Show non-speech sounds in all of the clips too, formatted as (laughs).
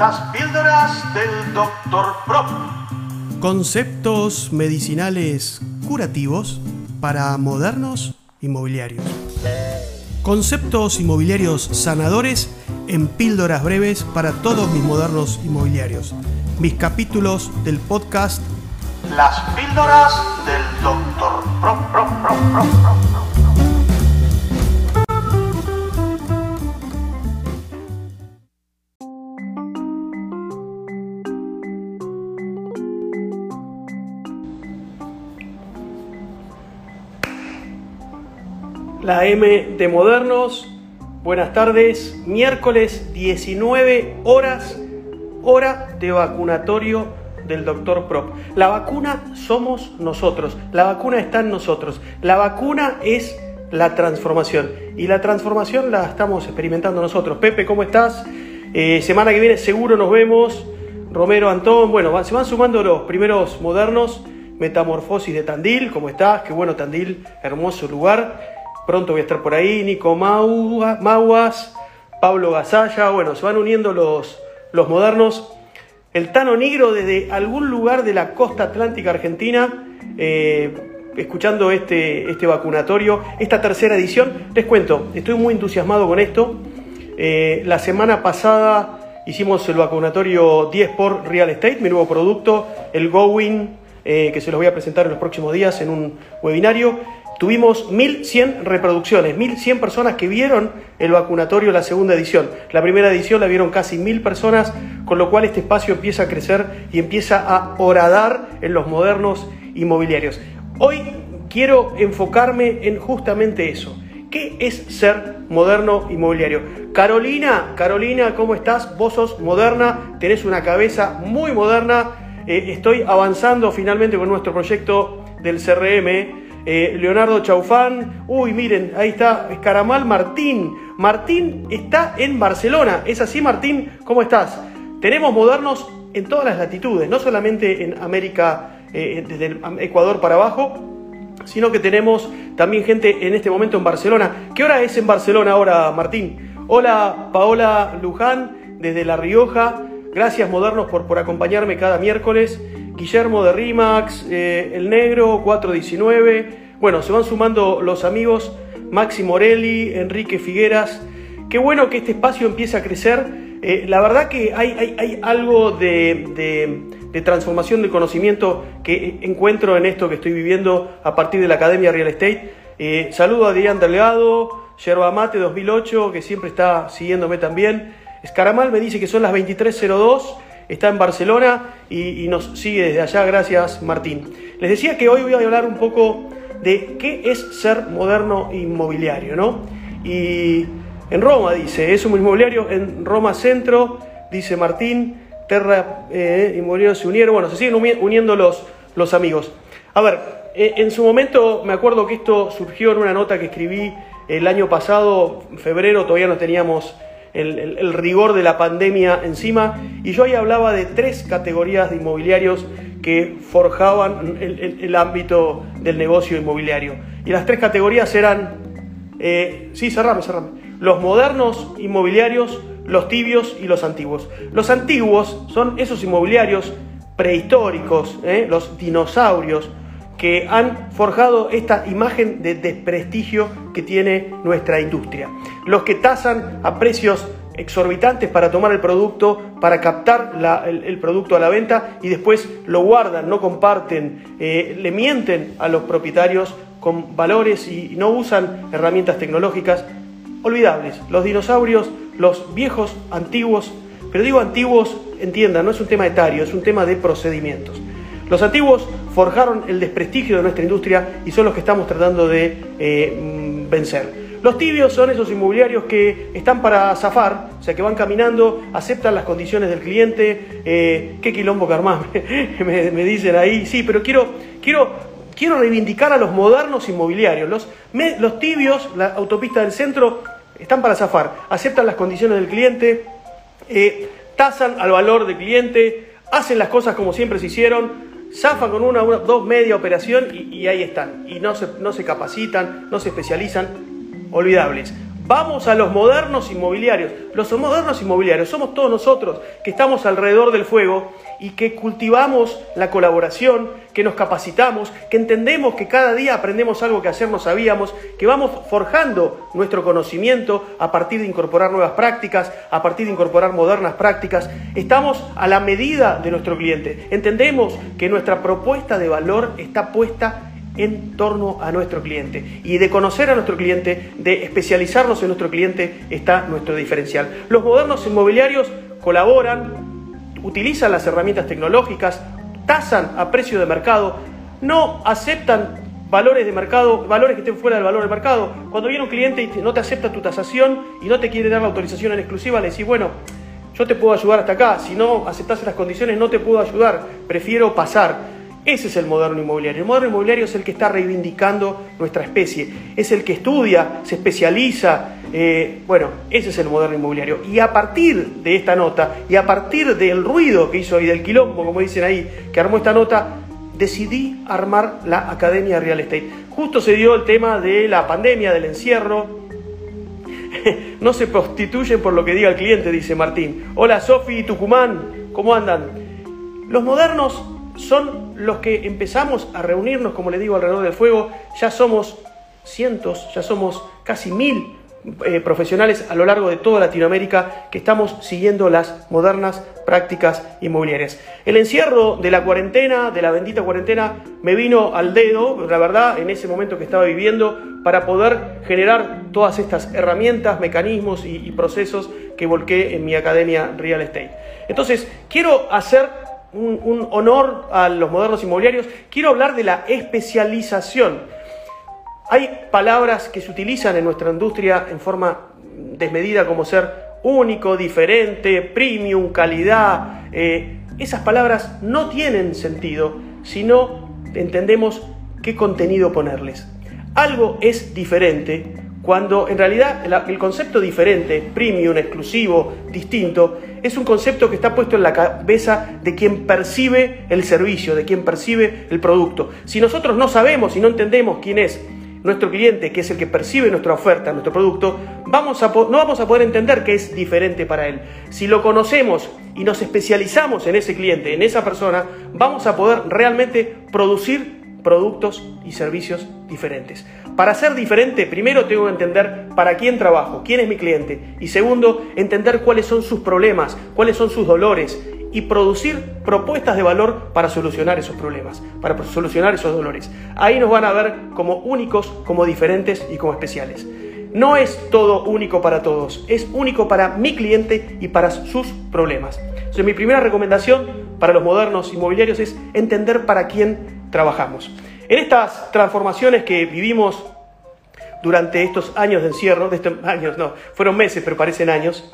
Las píldoras del Dr. Prop. Conceptos medicinales curativos para modernos inmobiliarios. Conceptos inmobiliarios sanadores en píldoras breves para todos mis modernos inmobiliarios. Mis capítulos del podcast Las píldoras del Dr. Prop. Prop, Prop, Prop, La M de Modernos. Buenas tardes. Miércoles 19 horas, hora de vacunatorio del doctor Prop. La vacuna somos nosotros. La vacuna está en nosotros. La vacuna es la transformación. Y la transformación la estamos experimentando nosotros. Pepe, ¿cómo estás? Eh, semana que viene seguro nos vemos. Romero, Antón, bueno, se van sumando los primeros modernos. Metamorfosis de Tandil, ¿cómo estás? Qué bueno Tandil, hermoso lugar. Pronto voy a estar por ahí, Nico Mauas, Pablo Gasalla, bueno, se van uniendo los, los modernos. El Tano Negro desde algún lugar de la costa atlántica argentina, eh, escuchando este, este vacunatorio, esta tercera edición. Les cuento, estoy muy entusiasmado con esto. Eh, la semana pasada hicimos el vacunatorio 10 por Real Estate, mi nuevo producto, el Going, eh, que se los voy a presentar en los próximos días en un webinario. Tuvimos 1.100 reproducciones, 1.100 personas que vieron el vacunatorio la segunda edición. La primera edición la vieron casi 1.000 personas, con lo cual este espacio empieza a crecer y empieza a horadar en los modernos inmobiliarios. Hoy quiero enfocarme en justamente eso. ¿Qué es ser moderno inmobiliario? Carolina, Carolina, ¿cómo estás? Vos sos moderna, tenés una cabeza muy moderna. Eh, estoy avanzando finalmente con nuestro proyecto del CRM eh, Leonardo Chaufán, uy, miren, ahí está Escaramal Martín. Martín está en Barcelona. ¿Es así, Martín? ¿Cómo estás? Tenemos modernos en todas las latitudes, no solamente en América, eh, desde el Ecuador para abajo, sino que tenemos también gente en este momento en Barcelona. ¿Qué hora es en Barcelona ahora, Martín? Hola, Paola Luján, desde La Rioja. Gracias, Modernos, por, por acompañarme cada miércoles. Guillermo de Rimax, eh, El Negro, 419. Bueno, se van sumando los amigos Maxi Morelli, Enrique Figueras. Qué bueno que este espacio empiece a crecer. Eh, la verdad que hay, hay, algo de, transformación del conocimiento que encuentro en esto que estoy viviendo a partir de la Academia Real Estate. Eh, saludo a Adrián Delgado, Yerba Mate 2008, que siempre está siguiéndome también. Escaramal me dice que son las 23.02 está en Barcelona y, nos sigue desde allá. Gracias, Martín. Les decía que hoy voy a hablar un poco de qué es ser moderno inmobiliario, ¿no? Y en Roma dice, es un inmobiliario en Roma Centro, dice Martín, Terra eh, Inmobiliario se unieron, bueno, se siguen uniendo los, los amigos. A ver, eh, en su momento me acuerdo que esto surgió en una nota que escribí el año pasado, febrero, todavía no teníamos el, rigor de la pandemia encima, y yo ahí hablaba de tres categorías de inmobiliarios que forjaban el, ámbito del negocio inmobiliario. Y las tres categorías eran, eh, sí, cerrame, cerrame, los modernos inmobiliarios, los tibios y los antiguos. Los antiguos son esos inmobiliarios prehistóricos, eh, los dinosaurios, que han forjado esta imagen de desprestigio que tiene nuestra industria. Los que tasan a precios exorbitantes para tomar el producto, para captar el, producto a la venta y después lo guardan, no comparten, eh, le mienten a los propietarios con valores y no usan herramientas tecnológicas olvidables. Los dinosaurios, los viejos, antiguos, pero digo antiguos, entiendan, no es un tema etario, es un tema de procedimientos. Los antiguos forjaron el desprestigio de nuestra industria y son los que estamos tratando de eh, mm, vencer. Los tibios son esos inmobiliarios que están para zafar, o sea, que van caminando, aceptan las condiciones del cliente. Eh, ¿Qué quilombo que (laughs) me, me, dicen ahí. Sí, pero quiero, quiero, quiero reivindicar a los modernos inmobiliarios. Los, los tibios, la autopista del centro, están para zafar, aceptan las condiciones del cliente, eh, tasan al valor del cliente, hacen las cosas como siempre se hicieron, zafan con una, dos media operación y, ahí están. Y no se, no se capacitan, no se especializan. Olvidables. Vamos a los modernos inmobiliarios. Los modernos inmobiliarios somos todos nosotros que estamos alrededor del fuego y que cultivamos la colaboración, que nos capacitamos, que entendemos que cada día aprendemos algo que ayer no sabíamos, que vamos forjando nuestro conocimiento a partir de incorporar nuevas prácticas, a partir de incorporar modernas prácticas. Estamos a la medida de nuestro cliente. Entendemos que nuestra propuesta de valor está puesta en torno a nuestro cliente. Y de conocer a nuestro cliente, de especializarnos en nuestro cliente, está nuestro diferencial. Los modernos inmobiliarios colaboran, utilizan las herramientas tecnológicas, tasan a precio de mercado, no aceptan valores de mercado, valores que estén fuera del valor del mercado. Cuando viene un cliente y no te acepta tu tasación y no te quiere dar la autorización en exclusiva, le decís, bueno, yo te puedo ayudar hasta acá, si no aceptas las condiciones no te puedo ayudar, prefiero pasar. Ese es el moderno inmobiliario. El moderno inmobiliario es el que está reivindicando nuestra especie, es el que estudia, se especializa. Eh, bueno, ese es el moderno inmobiliario. Y a partir de esta nota y a partir del ruido que hizo y del quilombo, como dicen ahí, que armó esta nota, decidí armar la Academia Real Estate. Justo se dio el tema de la pandemia, del encierro. (laughs) no se prostituyen por lo que diga el cliente, dice Martín. Hola Sofi, Tucumán, ¿cómo andan? Los modernos son los que empezamos a reunirnos, como le digo, alrededor del fuego. Ya somos cientos, ya somos casi mil eh, profesionales a lo largo de toda Latinoamérica que estamos siguiendo las modernas prácticas inmobiliarias. El encierro de la cuarentena, de la bendita cuarentena, me vino al dedo, la verdad, en ese momento que estaba viviendo, para poder generar todas estas herramientas, mecanismos y, y procesos que volqué en mi academia Real Estate. Entonces, quiero hacer un, honor a los modernos inmobiliarios, quiero hablar de la especialización. Hay palabras que se utilizan en nuestra industria en forma desmedida como ser único, diferente, premium, calidad. Eh, esas palabras no tienen sentido si no entendemos qué contenido ponerles. Algo es diferente cuando en realidad el concepto diferente, premium, exclusivo, distinto, es un concepto que está puesto en la cabeza de quien percibe el servicio, de quien percibe el producto. Si nosotros no sabemos y no entendemos quién es nuestro cliente, que es el que percibe nuestra oferta, nuestro producto, no vamos a poder entender que es diferente para él. Si lo conocemos y nos especializamos en ese cliente, en esa persona, vamos a poder realmente producir productos y servicios diferentes. Para ser diferente, primero tengo que entender para quién trabajo, quién es mi cliente y segundo, entender cuáles son sus problemas, cuáles son sus dolores y producir propuestas de valor para solucionar esos problemas, para solucionar esos dolores. Ahí nos van a ver como únicos, como diferentes y como especiales. No es todo único para todos, es único para mi cliente y para sus problemas. Entonces, mi primera recomendación para los modernos inmobiliarios es entender para quién trabajamos. En estas transformaciones que vivimos durante estos años de encierro, de estos años no, fueron meses, pero parecen años,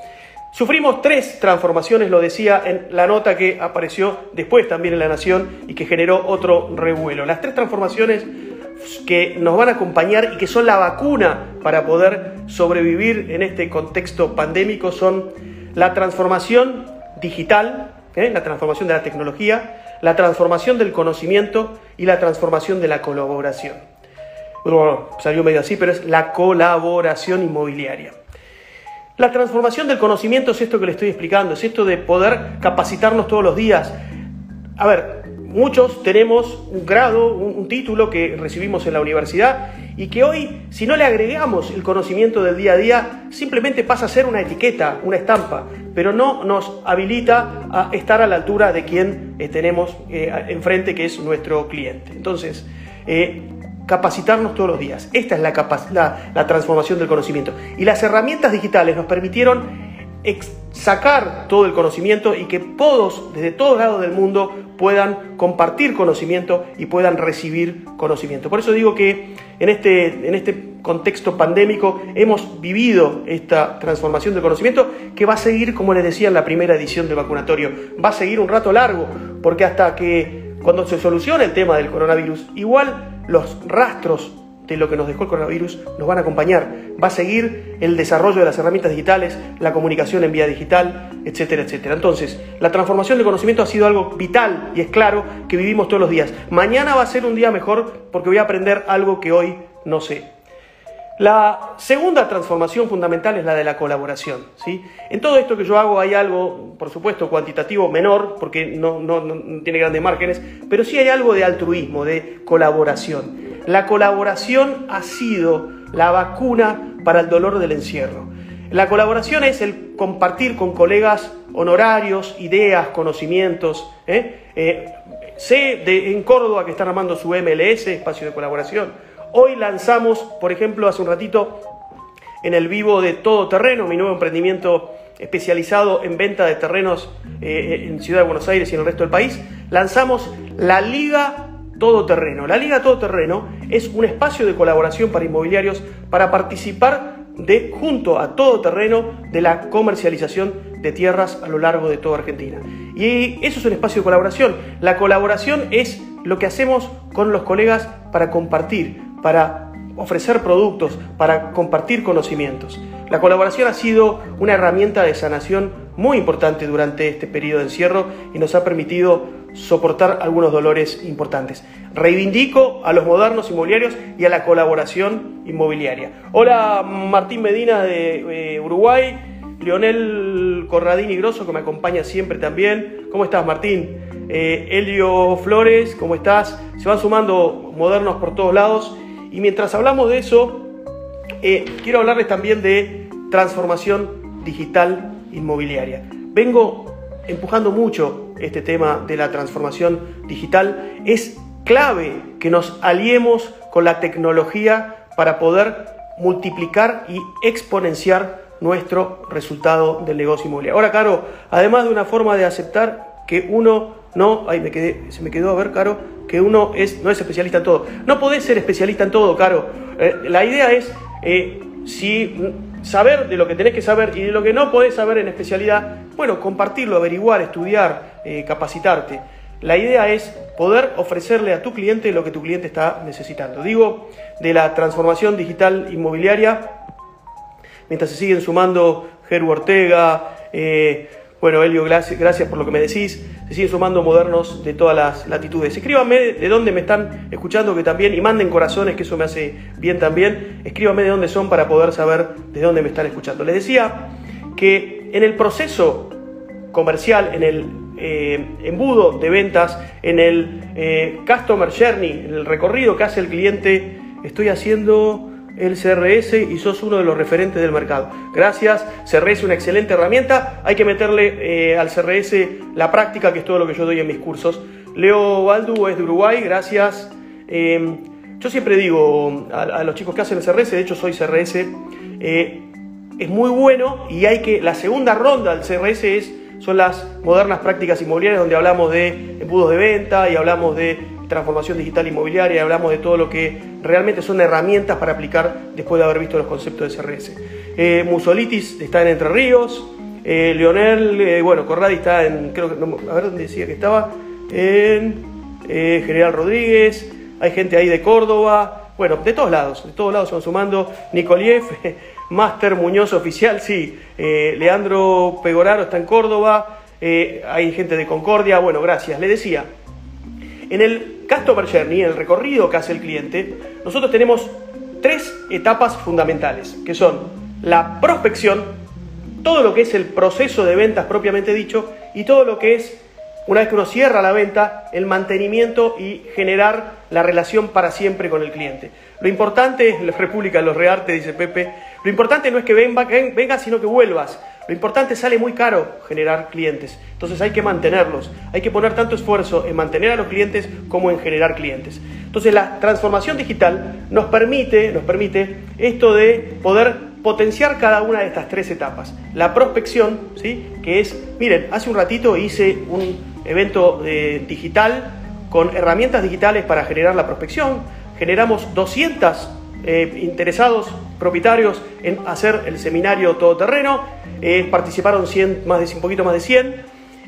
sufrimos tres transformaciones, lo decía en la nota que apareció después también en La Nación y que generó otro revuelo. Las tres transformaciones que nos van a acompañar y que son la vacuna para poder sobrevivir en este contexto pandémico son la transformación digital, ¿eh? la transformación de la tecnología, la transformación del conocimiento y la transformación de la colaboración. Bueno, salió medio así, pero es la colaboración inmobiliaria. La transformación del conocimiento es esto que le estoy explicando, es esto de poder capacitarnos todos los días. A ver, muchos tenemos un grado, un, título que recibimos en la universidad y que hoy, si no le agregamos el conocimiento del día a día, simplemente pasa a ser una etiqueta, una estampa, pero no nos habilita a estar a la altura de quien tenemos eh, enfrente, que es nuestro cliente. Entonces, eh, capacitarnos todos los días. Esta es la, la transformación del conocimiento. Y las herramientas digitales nos permitieron sacar todo el conocimiento y que todos, desde todos lados del mundo, puedan compartir conocimiento y puedan recibir conocimiento. Por eso digo que en este, en este contexto pandémico hemos vivido esta transformación del conocimiento que va a seguir, como les decía en la primera edición del vacunatorio, va a seguir un rato largo, porque hasta que cuando se solucione el tema del coronavirus, igual los rastros de lo que nos dejó el coronavirus nos van a acompañar. Va a seguir el desarrollo de las herramientas digitales, la comunicación en vía digital, etcétera, etcétera. Entonces, la transformación de conocimiento ha sido algo vital y es claro que vivimos todos los días. Mañana va a ser un día mejor porque voy a aprender algo que hoy no sé. La segunda transformación fundamental es la de la colaboración. ¿sí? En todo esto que yo hago hay algo, por supuesto, cuantitativo menor, porque no, no, tiene grandes márgenes, pero sí hay algo de altruismo, de colaboración. La colaboración ha sido la vacuna para el dolor del encierro. La colaboración es el compartir con colegas honorarios, ideas, conocimientos. ¿eh? Eh, sé de, en Córdoba que están armando su MLS, espacio de colaboración Hoy lanzamos, por ejemplo, hace un ratito en el vivo de Todo Terreno, mi nuevo emprendimiento especializado en venta de terrenos eh, en Ciudad de Buenos Aires y en el resto del país, lanzamos la Liga Todo Terreno. La Liga Todo Terreno es un espacio de colaboración para inmobiliarios para participar de, junto a Todo Terreno de la comercialización de tierras a lo largo de toda Argentina. Y eso es un espacio de colaboración. La colaboración es lo que hacemos con los colegas para compartir, para ofrecer productos, para compartir conocimientos. La colaboración ha sido una herramienta de sanación muy importante durante este periodo de encierro y nos ha permitido soportar algunos dolores importantes. Reivindico a los modernos inmobiliarios y a la colaboración inmobiliaria. Hola Martín Medina de eh, Uruguay, Leonel Corradini Grosso que me acompaña siempre también. ¿Cómo estás Martín? Eh, Elio Flores, ¿cómo estás? Se van sumando modernos por todos lados y mientras hablamos de eso, eh, quiero hablarles también de transformación digital inmobiliaria. Vengo empujando mucho este tema de la transformación digital. Es clave que nos aliemos con la tecnología para poder multiplicar y exponenciar nuestro resultado del negocio inmobiliario. Ahora, Caro, además de una forma de aceptar que uno no, ay, me quedé, se me quedó a ver, Caro, que uno es, no es especialista en todo. No podés ser especialista en todo, Caro. Eh, la idea es eh, si saber de lo que tenés que saber y de lo que no podés saber en especialidad, bueno, compartirlo, averiguar, estudiar, eh, capacitarte. La idea es poder ofrecerle a tu cliente lo que tu cliente está necesitando. Digo, de la transformación digital inmobiliaria, mientras se siguen sumando Geru Ortega, bueno, Elio, gracias, por lo que me decís. Se siguen sumando modernos de todas las latitudes. Escríbanme de dónde me están escuchando, que también, y manden corazones, que eso me hace bien también. Escríbanme de dónde son para poder saber de dónde me están escuchando. Les decía que en el proceso comercial, en el eh, embudo de ventas, en el eh, Customer Journey, en el recorrido que hace el cliente, estoy haciendo el CRS y sos uno de los referentes del mercado. Gracias, CRS es una excelente herramienta, hay que meterle eh, al CRS la práctica, que es todo lo que yo doy en mis cursos. Leo Baldu es de Uruguay, gracias. Em, yo siempre digo a, los chicos que hacen el CRS, de hecho soy CRS, eh, es muy bueno y hay que, la segunda ronda del CRS es, son las modernas prácticas inmobiliarias donde hablamos de embudos de venta y hablamos de transformación digital inmobiliaria, hablamos de todo lo que realmente son herramientas para aplicar después de haber visto los conceptos de CRS. Eh, Musolitis está en Entre Ríos, eh, Leonel, eh, bueno, Corradi está en, creo que, a ver dónde decía que estaba, en eh, General Rodríguez, hay gente ahí de Córdoba, bueno, de todos lados, de todos lados se van sumando, Nicoliev, (laughs) Máster Muñoz Oficial, sí, Leandro Pegoraro está en Córdoba, hay gente de Concordia, bueno, gracias, le decía, en el Customer Journey, en el recorrido que hace el cliente, nosotros tenemos tres etapas fundamentales, que son la prospección, todo lo que es el proceso de ventas propiamente dicho, y todo lo que es, una vez que uno cierra la venta, el mantenimiento y generar la relación para siempre con el cliente. Lo importante, la República los Rearte, dice Pepe, lo importante no es que vengas, sino que vuelvas. Lo importante sale muy caro generar clientes, entonces hay que mantenerlos, hay que poner tanto esfuerzo en mantener a los clientes como en generar clientes. Entonces la transformación digital nos permite, nos permite esto de poder potenciar cada una de estas tres etapas. La prospección, ¿sí? que es, miren, hace un ratito hice un evento eh, digital con herramientas digitales para generar la prospección, generamos 200 eh, interesados propietarios en hacer el seminario todoterreno eh, participaron 100, más de, un poquito más de 100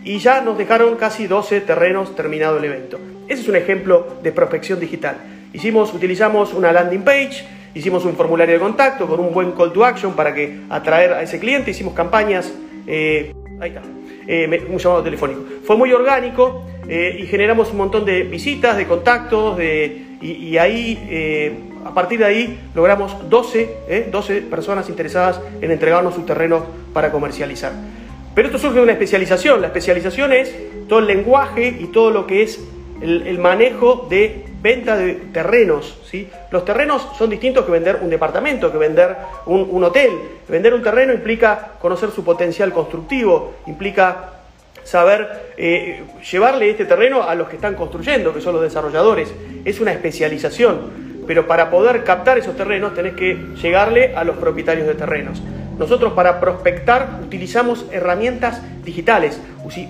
y ya nos dejaron casi 12 terrenos terminado el evento. Ese es un ejemplo de prospección digital. Hicimos, utilizamos una landing page, hicimos un formulario de contacto con un buen call to action para que atraer a ese cliente, hicimos campañas, eh, ahí está, eh, un llamado telefónico. Fue muy orgánico y generamos un montón de visitas, de contactos, de, y, ahí a partir de ahí logramos 12, 12 ¿eh? personas interesadas en entregarnos sus terrenos para comercializar. Pero esto surge de una especialización. La especialización es todo el lenguaje y todo lo que es el, manejo de venta de terrenos. ¿sí? Los terrenos son distintos que vender un departamento, que vender un, hotel. Vender un terreno implica conocer su potencial constructivo, implica saber eh, llevarle este terreno a los que están construyendo, que son los desarrolladores. Es una especialización, pero para poder captar esos terrenos tenés que llegarle a los propietarios de terrenos. Nosotros para prospectar utilizamos herramientas digitales,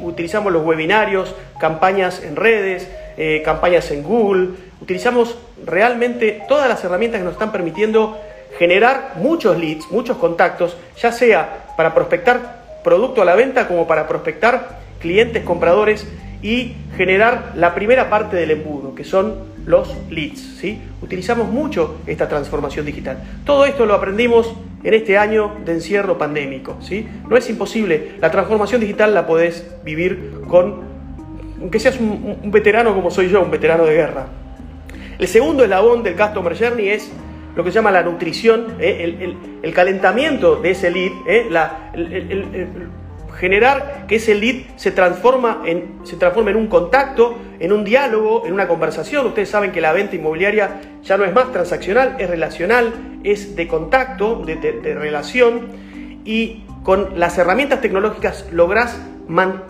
utilizamos los webinarios, campañas en redes, eh, campañas en Google, utilizamos realmente todas las herramientas que nos están permitiendo generar muchos leads, muchos contactos, ya sea para prospectar producto a la venta como para prospectar clientes compradores y generar la primera parte del embudo, que son los leads. ¿sí? Utilizamos mucho esta transformación digital. Todo esto lo aprendimos en este año de encierro pandémico. ¿sí? No es imposible. La transformación digital la podés vivir con, aunque seas un, veterano como soy yo, un veterano de guerra. El segundo eslabón del Customer Journey es lo que se llama la nutrición, ¿eh? el, calentamiento de ese lead, ¿eh? la, generar que ese lead se, transforma en, se en un contacto, en un diálogo, en una conversación. Ustedes saben que la venta inmobiliaria ya no es más transaccional, es relacional, es de contacto, de, relación y con las herramientas tecnológicas lográs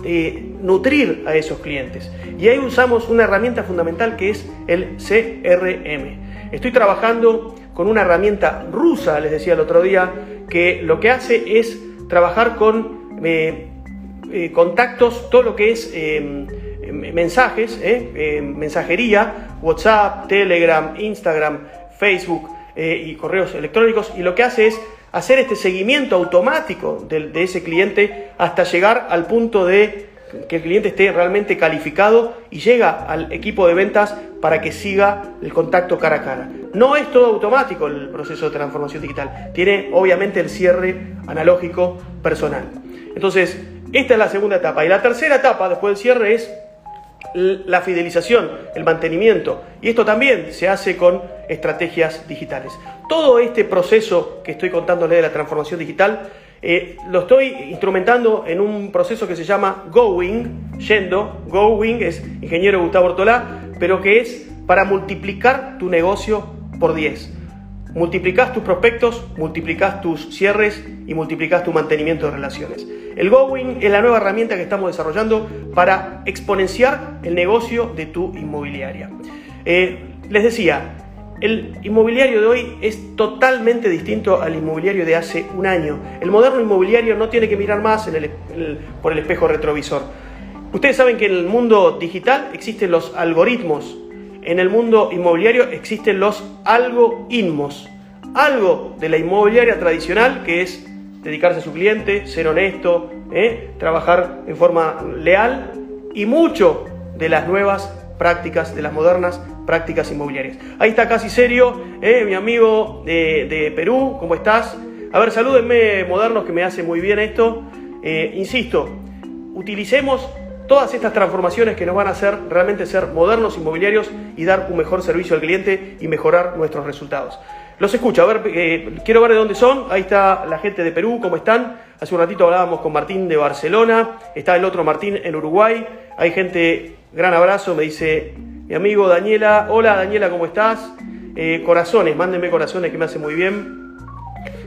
eh, nutrir a esos clientes. Y ahí usamos una herramienta fundamental que es el CRM. Estoy trabajando con una herramienta rusa, les decía el otro día, que lo que hace es trabajar con eh, contactos, todo lo que es eh, mensajes, eh, mensajería, WhatsApp, Telegram, Instagram, Facebook y correos electrónicos, y lo que hace es hacer este seguimiento automático de, ese cliente hasta llegar al punto de que el cliente esté realmente calificado y llega al equipo de ventas para que siga el contacto cara a cara. No es todo automático el proceso de transformación digital, tiene obviamente el cierre analógico personal. Entonces, esta es la segunda etapa. Y la tercera etapa, después del cierre, es la fidelización, el mantenimiento. Y esto también se hace con estrategias digitales. Todo este proceso que estoy contándole de la transformación digital, eh, lo estoy instrumentando en un proceso que se llama Going, yendo. Going es ingeniero Gustavo Ortolá, pero que es para multiplicar tu negocio por 10. Multiplicás tus prospectos, multiplicás tus cierres y multiplicás tu mantenimiento de relaciones. El Going es la nueva herramienta que estamos desarrollando para exponenciar el negocio de tu inmobiliaria. Eh, les decía, el inmobiliario de hoy es totalmente distinto al inmobiliario de hace un año. El moderno inmobiliario no tiene que mirar más por el espejo retrovisor. Ustedes saben que en el mundo digital existen los algoritmos en el mundo inmobiliario existen los algo-inmos. Algo de la inmobiliaria tradicional, que es dedicarse a su cliente, ser honesto, ¿eh? trabajar en forma leal, y mucho de las nuevas prácticas, de las modernas prácticas inmobiliarias. Ahí está casi serio, ¿eh? mi amigo de, Perú, ¿cómo estás? A ver, salúdenme modernos que me hace muy bien esto. Eh, insisto, utilicemos todas estas transformaciones que nos van a hacer realmente ser modernos inmobiliarios y dar un mejor servicio al cliente y mejorar nuestros resultados. Los escucho, a ver, eh, quiero ver de dónde son. Ahí está la gente de Perú, ¿cómo están? Hace un ratito hablábamos con Martín de Barcelona, está el otro Martín en Uruguay. Hay gente, gran abrazo, me dice mi amigo Daniela. Hola Daniela, ¿cómo estás? Eh, corazones, mándenme corazones que me hace muy bien.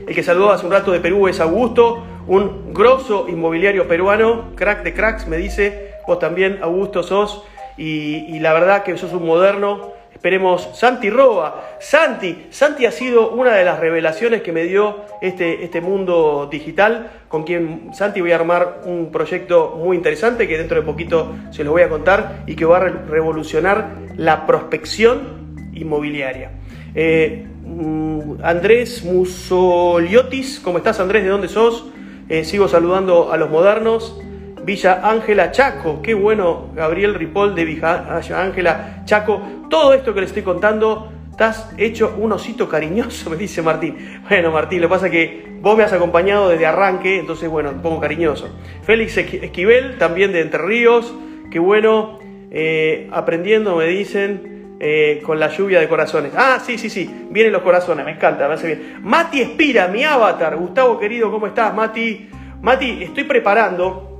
El que saludó hace un rato de Perú es Augusto, un grosso inmobiliario peruano, crack de cracks, me dice. Vos también, Augusto, sos. Y, la verdad que sos un moderno. Esperemos, Santi Roa. Santi, Santi ha sido una de las revelaciones que me dio este, este mundo digital, con quien Santi voy a armar un proyecto muy interesante que dentro de poquito se los voy a contar y que va a revolucionar la prospección inmobiliaria. Eh, mm, Andrés Musoliotis, ¿cómo estás Andrés? ¿De dónde sos? Eh, sigo saludando a los modernos. Villa Ángela Chaco. Qué bueno, Gabriel Ripoll de Villa Ángela Chaco. Todo esto que le estoy contando, estás hecho un osito cariñoso, (laughs) me dice Martín. Bueno, Martín, lo que pasa es que vos me has acompañado desde arranque, entonces, bueno, un poco cariñoso. Félix Esquivel, también de Entre Ríos. Qué bueno, eh, aprendiendo, me dicen. eh, con la lluvia de corazones. Ah, sí, sí, sí, vienen los corazones, me encanta, me hace bien. Mati Espira, mi avatar. Gustavo querido, ¿cómo estás, Mati? Mati, estoy preparando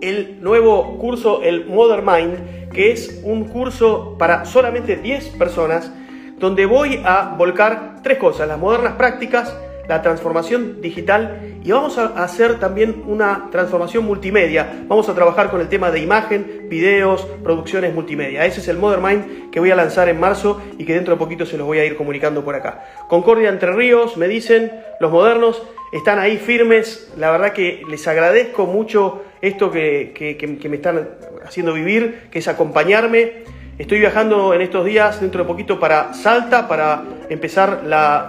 el nuevo curso, el Modern Mind, que es un curso para solamente 10 personas, donde voy a volcar tres cosas, las modernas prácticas, la transformación digital y vamos a hacer también una transformación multimedia. Vamos a trabajar con el tema de imagen, videos, producciones multimedia. Ese es el Modern Mind que voy a lanzar en marzo y que dentro de poquito se los voy a ir comunicando por acá. Concordia Entre Ríos, me dicen, los modernos están ahí firmes. La verdad que les agradezco mucho esto que, que me están haciendo vivir, que es acompañarme Estoy viajando en estos días, dentro de poquito, para Salta, para empezar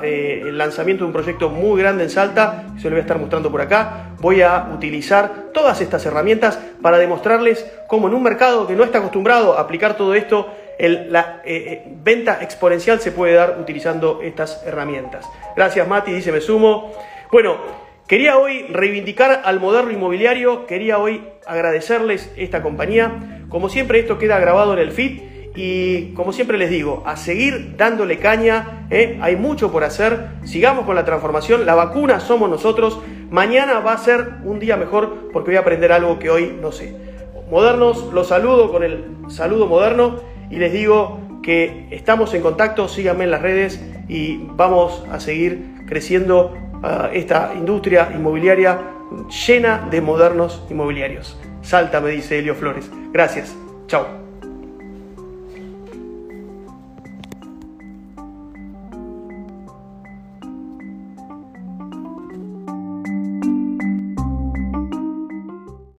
eh, el lanzamiento de un proyecto muy grande en Salta, que se lo voy a estar mostrando por acá. Voy a utilizar todas estas herramientas para demostrarles cómo en un mercado que no está acostumbrado a aplicar todo esto, la eh, eh, venta exponencial se puede dar utilizando estas herramientas. Gracias Mati, dice me sumo. Bueno, quería hoy reivindicar al moderno inmobiliario, quería hoy agradecerles esta compañía. Como siempre esto queda grabado en el feed y como siempre les digo, a seguir dándole caña, ¿eh? hay mucho por hacer, sigamos con la transformación, la vacuna somos nosotros, mañana va a ser un día mejor porque voy a aprender algo que hoy no sé. Modernos, los saludo con el saludo moderno y les digo que estamos en contacto, síganme en las redes y vamos a seguir creciendo ah, esta industria inmobiliaria llena de modernos inmobiliarios. Salta, me dice Helio Flores. Gracias. Chao.